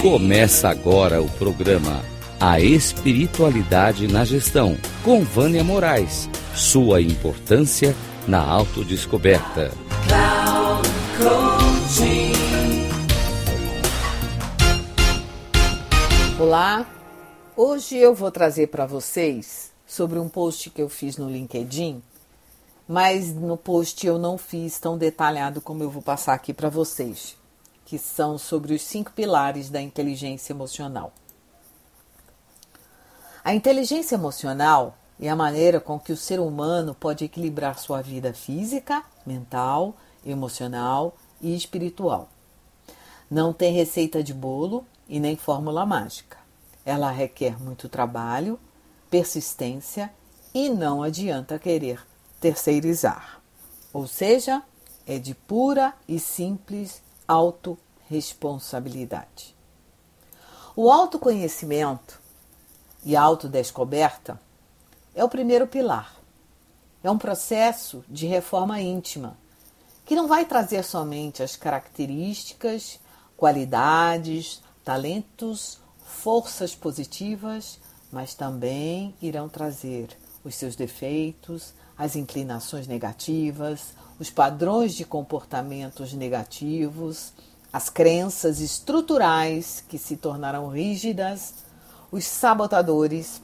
Começa agora o programa A Espiritualidade na Gestão, com Vânia Moraes. Sua importância na autodescoberta. Olá, hoje eu vou trazer para vocês sobre um post que eu fiz no LinkedIn, mas no post eu não fiz tão detalhado como eu vou passar aqui para vocês que são sobre os cinco pilares da inteligência emocional. A inteligência emocional é a maneira com que o ser humano pode equilibrar sua vida física, mental, emocional e espiritual. Não tem receita de bolo e nem fórmula mágica. Ela requer muito trabalho, persistência e não adianta querer terceirizar. Ou seja, é de pura e simples autorresponsabilidade. O autoconhecimento e a autodescoberta é o primeiro pilar. É um processo de reforma íntima que não vai trazer somente as características, qualidades, talentos, forças positivas, mas também irão trazer os seus defeitos, as inclinações negativas, os padrões de comportamentos negativos, as crenças estruturais que se tornarão rígidas, os sabotadores,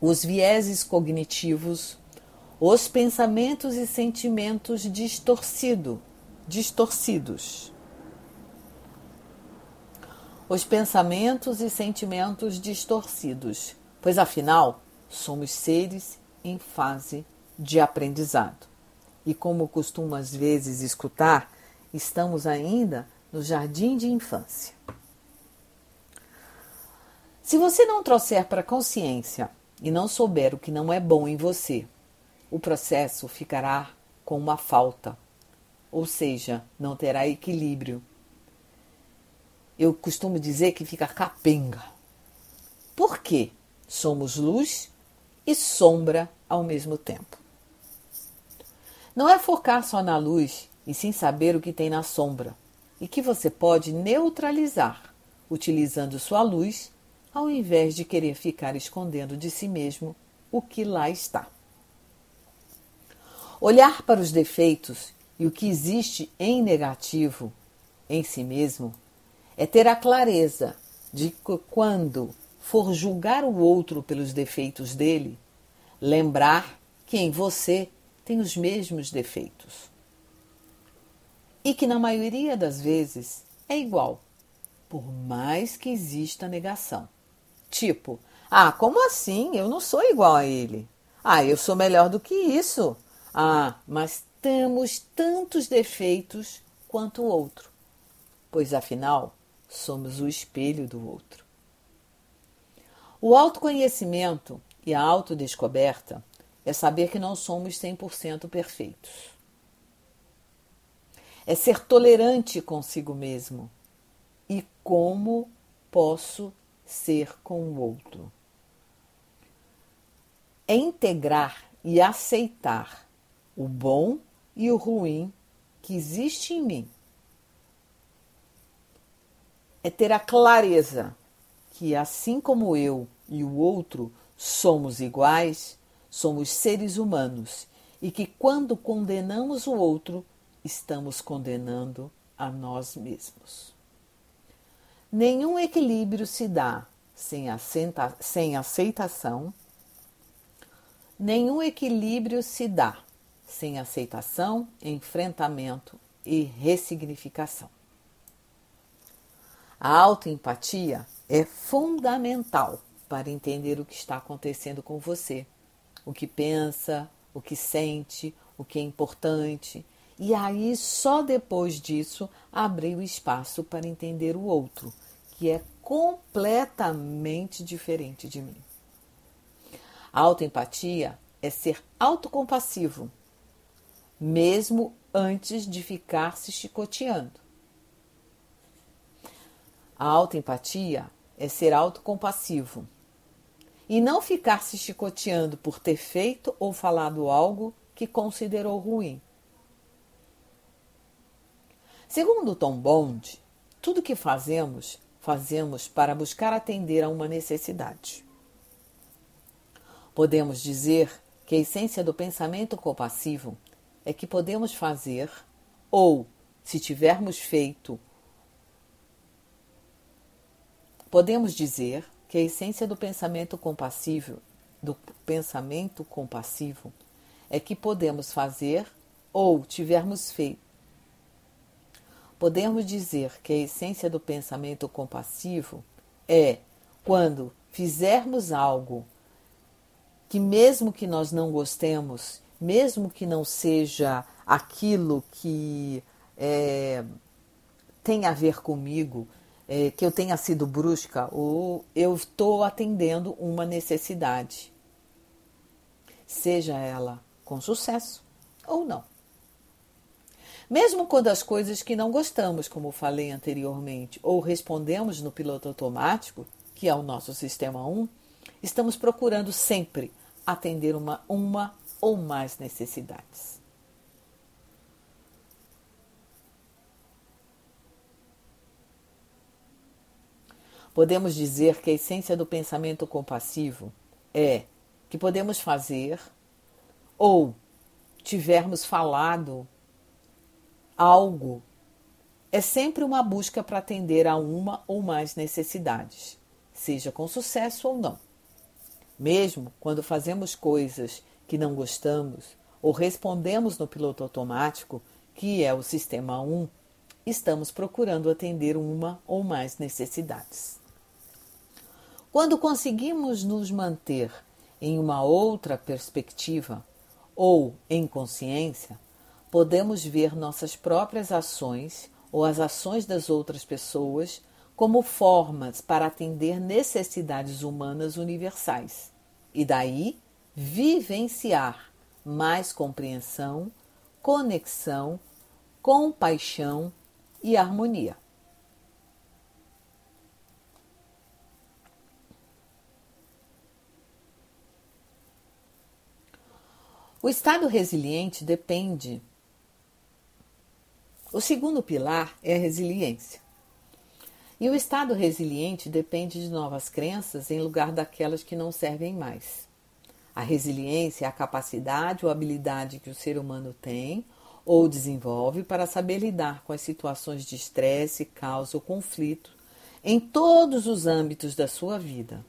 os vieses cognitivos, os pensamentos e sentimentos distorcido, distorcidos. Os pensamentos e sentimentos distorcidos, pois afinal somos seres em fase de aprendizado. E como costumo às vezes escutar, estamos ainda no jardim de infância. Se você não trouxer para a consciência e não souber o que não é bom em você, o processo ficará com uma falta, ou seja, não terá equilíbrio. Eu costumo dizer que fica capenga. Por quê? Somos luz e sombra ao mesmo tempo. Não é focar só na luz e sim saber o que tem na sombra e que você pode neutralizar utilizando sua luz ao invés de querer ficar escondendo de si mesmo o que lá está. Olhar para os defeitos e o que existe em negativo em si mesmo é ter a clareza de que quando for julgar o outro pelos defeitos dele, lembrar que em você tem os mesmos defeitos. E que na maioria das vezes é igual, por mais que exista negação. Tipo, ah, como assim? Eu não sou igual a ele. Ah, eu sou melhor do que isso. Ah, mas temos tantos defeitos quanto o outro, pois afinal somos o espelho do outro. O autoconhecimento e a autodescoberta é saber que não somos 100% perfeitos. É ser tolerante consigo mesmo. E como posso ser com o outro? É integrar e aceitar o bom e o ruim que existe em mim. É ter a clareza que, assim como eu e o outro somos iguais, somos seres humanos e que, quando condenamos o outro, estamos condenando a nós mesmos. Nenhum equilíbrio se dá sem, assenta, sem aceitação, nenhum equilíbrio se dá sem aceitação, enfrentamento e ressignificação. A autoempatia é fundamental para entender o que está acontecendo com você o que pensa, o que sente, o que é importante. E aí, só depois disso, abrir o espaço para entender o outro, que é completamente diferente de mim. A autoempatia é ser autocompassivo, mesmo antes de ficar se chicoteando. A autoempatia é ser autocompassivo, e não ficar se chicoteando por ter feito ou falado algo que considerou ruim. Segundo Tom Bond, tudo que fazemos fazemos para buscar atender a uma necessidade. Podemos dizer que a essência do pensamento compassivo é que podemos fazer, ou, se tivermos feito, podemos dizer que a essência do pensamento compassivo, do pensamento compassivo, é que podemos fazer ou tivermos feito. Podemos dizer que a essência do pensamento compassivo é quando fizermos algo que, mesmo que nós não gostemos, mesmo que não seja aquilo que é, tem a ver comigo, é, que eu tenha sido brusca, ou eu estou atendendo uma necessidade, seja ela com sucesso ou não. Mesmo quando as coisas que não gostamos, como falei anteriormente, ou respondemos no piloto automático, que é o nosso sistema 1, estamos procurando sempre atender uma, uma ou mais necessidades. Podemos dizer que a essência do pensamento compassivo é que podemos fazer ou tivermos falado algo, é sempre uma busca para atender a uma ou mais necessidades, seja com sucesso ou não. Mesmo quando fazemos coisas que não gostamos ou respondemos no piloto automático, que é o sistema 1, estamos procurando atender uma ou mais necessidades. Quando conseguimos nos manter em uma outra perspectiva ou em consciência, podemos ver nossas próprias ações ou as ações das outras pessoas como formas para atender necessidades humanas universais e daí vivenciar mais compreensão, conexão, compaixão e harmonia. O estado resiliente depende o segundo pilar é a resiliência. E o estado resiliente depende de novas crenças em lugar daquelas que não servem mais. A resiliência é a capacidade ou habilidade que o ser humano tem ou desenvolve para saber lidar com as situações de estresse, caos ou conflito em todos os âmbitos da sua vida.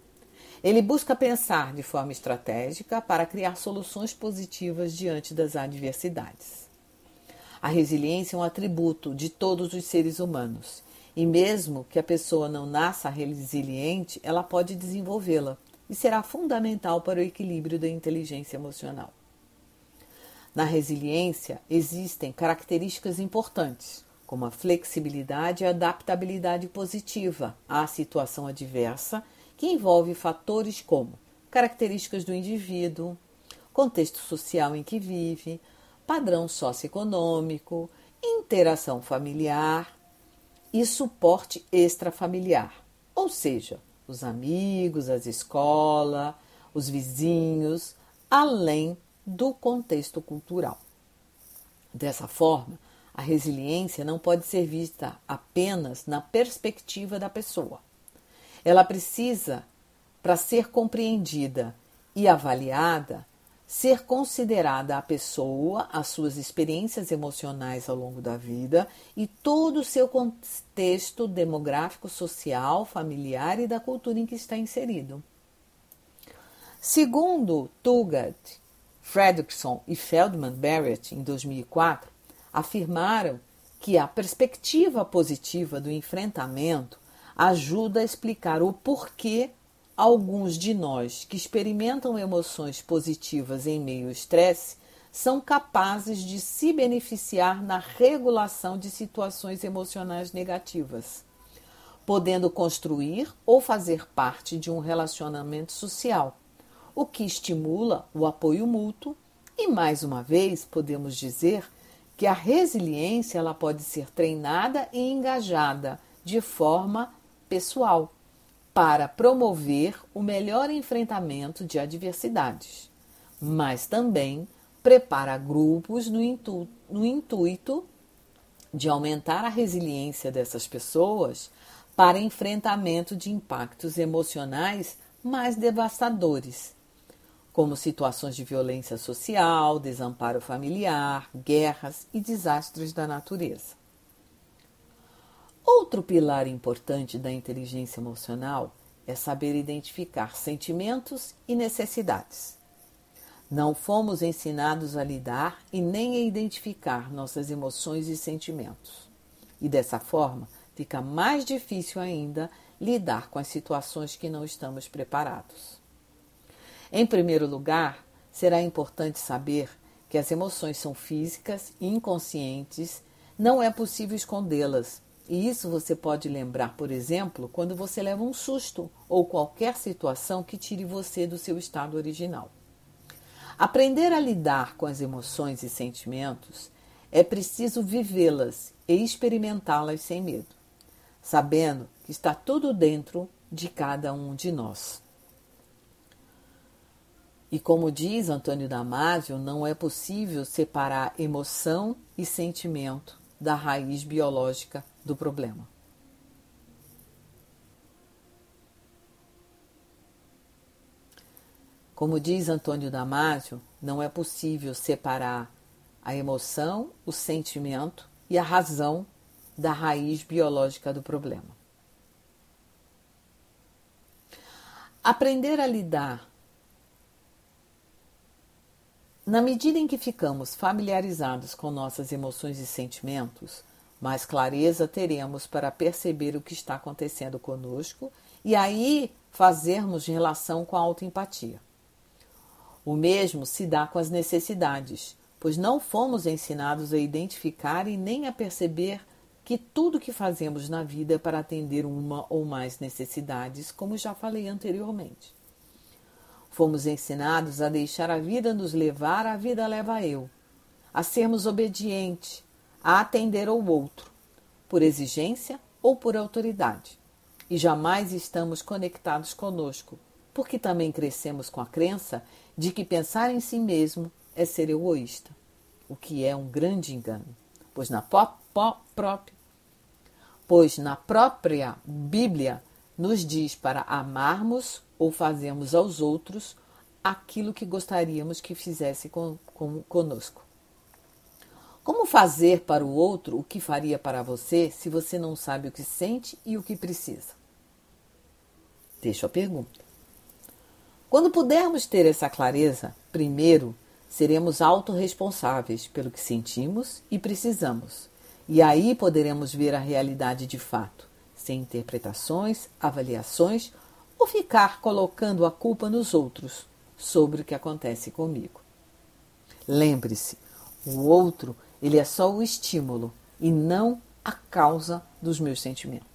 Ele busca pensar de forma estratégica para criar soluções positivas diante das adversidades. A resiliência é um atributo de todos os seres humanos. E mesmo que a pessoa não nasça resiliente, ela pode desenvolvê-la e será fundamental para o equilíbrio da inteligência emocional. Na resiliência existem características importantes, como a flexibilidade e a adaptabilidade positiva à situação adversa, que envolve fatores como características do indivíduo, contexto social em que vive, padrão socioeconômico, interação familiar e suporte extrafamiliar, ou seja, os amigos, as escolas, os vizinhos, além do contexto cultural. Dessa forma, a resiliência não pode ser vista apenas na perspectiva da pessoa. Ela precisa, para ser compreendida e avaliada, ser considerada a pessoa, as suas experiências emocionais ao longo da vida e todo o seu contexto demográfico, social, familiar e da cultura em que está inserido. Segundo Tugat, Fredrickson e Feldman Barrett, em 2004, afirmaram que a perspectiva positiva do enfrentamento ajuda a explicar o porquê alguns de nós que experimentam emoções positivas em meio ao estresse são capazes de se beneficiar na regulação de situações emocionais negativas, podendo construir ou fazer parte de um relacionamento social, o que estimula o apoio mútuo e mais uma vez podemos dizer que a resiliência ela pode ser treinada e engajada de forma pessoal para promover o melhor enfrentamento de adversidades, mas também prepara grupos no, intu no intuito de aumentar a resiliência dessas pessoas para enfrentamento de impactos emocionais mais devastadores, como situações de violência social, desamparo familiar, guerras e desastres da natureza. Outro pilar importante da inteligência emocional é saber identificar sentimentos e necessidades. Não fomos ensinados a lidar e nem a identificar nossas emoções e sentimentos. E dessa forma, fica mais difícil ainda lidar com as situações que não estamos preparados. Em primeiro lugar, será importante saber que as emoções são físicas e inconscientes, não é possível escondê-las. E isso você pode lembrar, por exemplo, quando você leva um susto ou qualquer situação que tire você do seu estado original. Aprender a lidar com as emoções e sentimentos é preciso vivê-las e experimentá-las sem medo sabendo que está tudo dentro de cada um de nós. E como diz Antônio Damasio, não é possível separar emoção e sentimento da raiz biológica do problema. Como diz Antônio Damasio, não é possível separar a emoção, o sentimento e a razão da raiz biológica do problema. Aprender a lidar. Na medida em que ficamos familiarizados com nossas emoções e sentimentos, mais clareza teremos para perceber o que está acontecendo conosco e aí fazermos relação com a autoempatia. O mesmo se dá com as necessidades, pois não fomos ensinados a identificar e nem a perceber que tudo que fazemos na vida é para atender uma ou mais necessidades, como já falei anteriormente. Fomos ensinados a deixar a vida nos levar, a vida leva eu, a sermos obedientes, a atender ao outro, por exigência ou por autoridade. E jamais estamos conectados conosco, porque também crescemos com a crença de que pensar em si mesmo é ser egoísta, o que é um grande engano, pois na própria pois na própria Bíblia nos diz para amarmos ou fazermos aos outros aquilo que gostaríamos que fizesse com, com, conosco. Como fazer para o outro o que faria para você se você não sabe o que sente e o que precisa? Deixo a pergunta. Quando pudermos ter essa clareza, primeiro seremos autorresponsáveis pelo que sentimos e precisamos e aí poderemos ver a realidade de fato, sem interpretações, avaliações ou ficar colocando a culpa nos outros sobre o que acontece comigo. Lembre-se, o outro, ele é só o estímulo e não a causa dos meus sentimentos.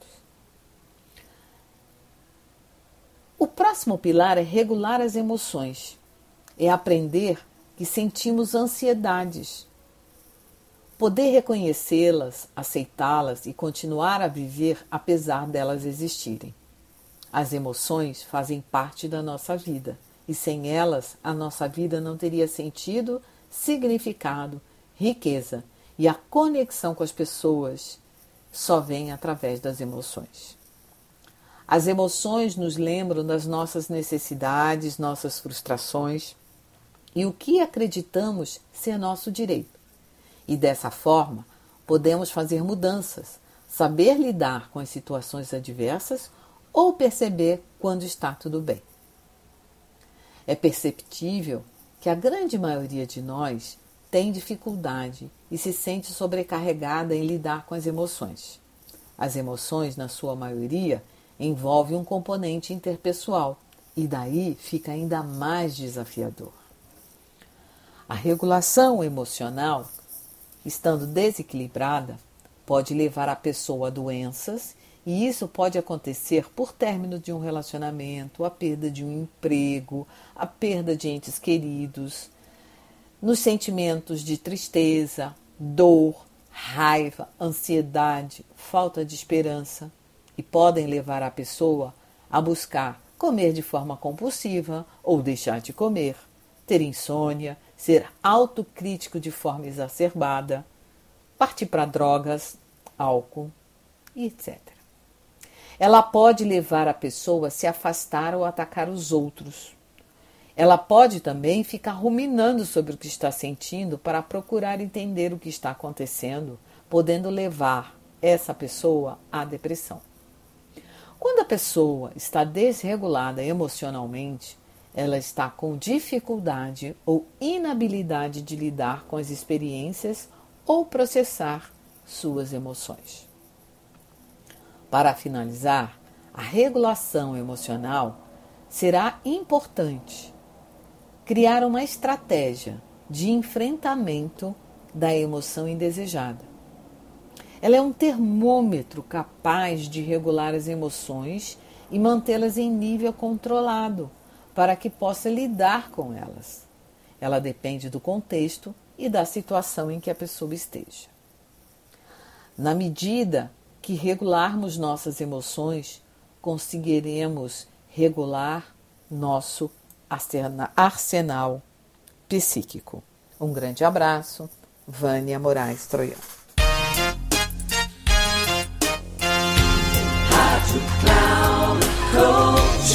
O próximo pilar é regular as emoções. É aprender que sentimos ansiedades Poder reconhecê-las, aceitá-las e continuar a viver apesar delas existirem. As emoções fazem parte da nossa vida e sem elas a nossa vida não teria sentido, significado, riqueza e a conexão com as pessoas só vem através das emoções. As emoções nos lembram das nossas necessidades, nossas frustrações e o que acreditamos ser nosso direito. E dessa forma, podemos fazer mudanças, saber lidar com as situações adversas ou perceber quando está tudo bem. É perceptível que a grande maioria de nós tem dificuldade e se sente sobrecarregada em lidar com as emoções. As emoções, na sua maioria, envolvem um componente interpessoal e daí fica ainda mais desafiador. A regulação emocional estando desequilibrada, pode levar a pessoa a doenças, e isso pode acontecer por término de um relacionamento, a perda de um emprego, a perda de entes queridos, nos sentimentos de tristeza, dor, raiva, ansiedade, falta de esperança, e podem levar a pessoa a buscar comer de forma compulsiva ou deixar de comer, ter insônia, ser autocrítico de forma exacerbada, partir para drogas, álcool e etc. Ela pode levar a pessoa a se afastar ou atacar os outros. Ela pode também ficar ruminando sobre o que está sentindo para procurar entender o que está acontecendo, podendo levar essa pessoa à depressão. Quando a pessoa está desregulada emocionalmente, ela está com dificuldade ou inabilidade de lidar com as experiências ou processar suas emoções. Para finalizar, a regulação emocional será importante criar uma estratégia de enfrentamento da emoção indesejada. Ela é um termômetro capaz de regular as emoções e mantê-las em nível controlado para que possa lidar com elas. Ela depende do contexto e da situação em que a pessoa esteja. Na medida que regularmos nossas emoções, conseguiremos regular nosso arsenal psíquico. Um grande abraço, Vânia Moraes Troiano.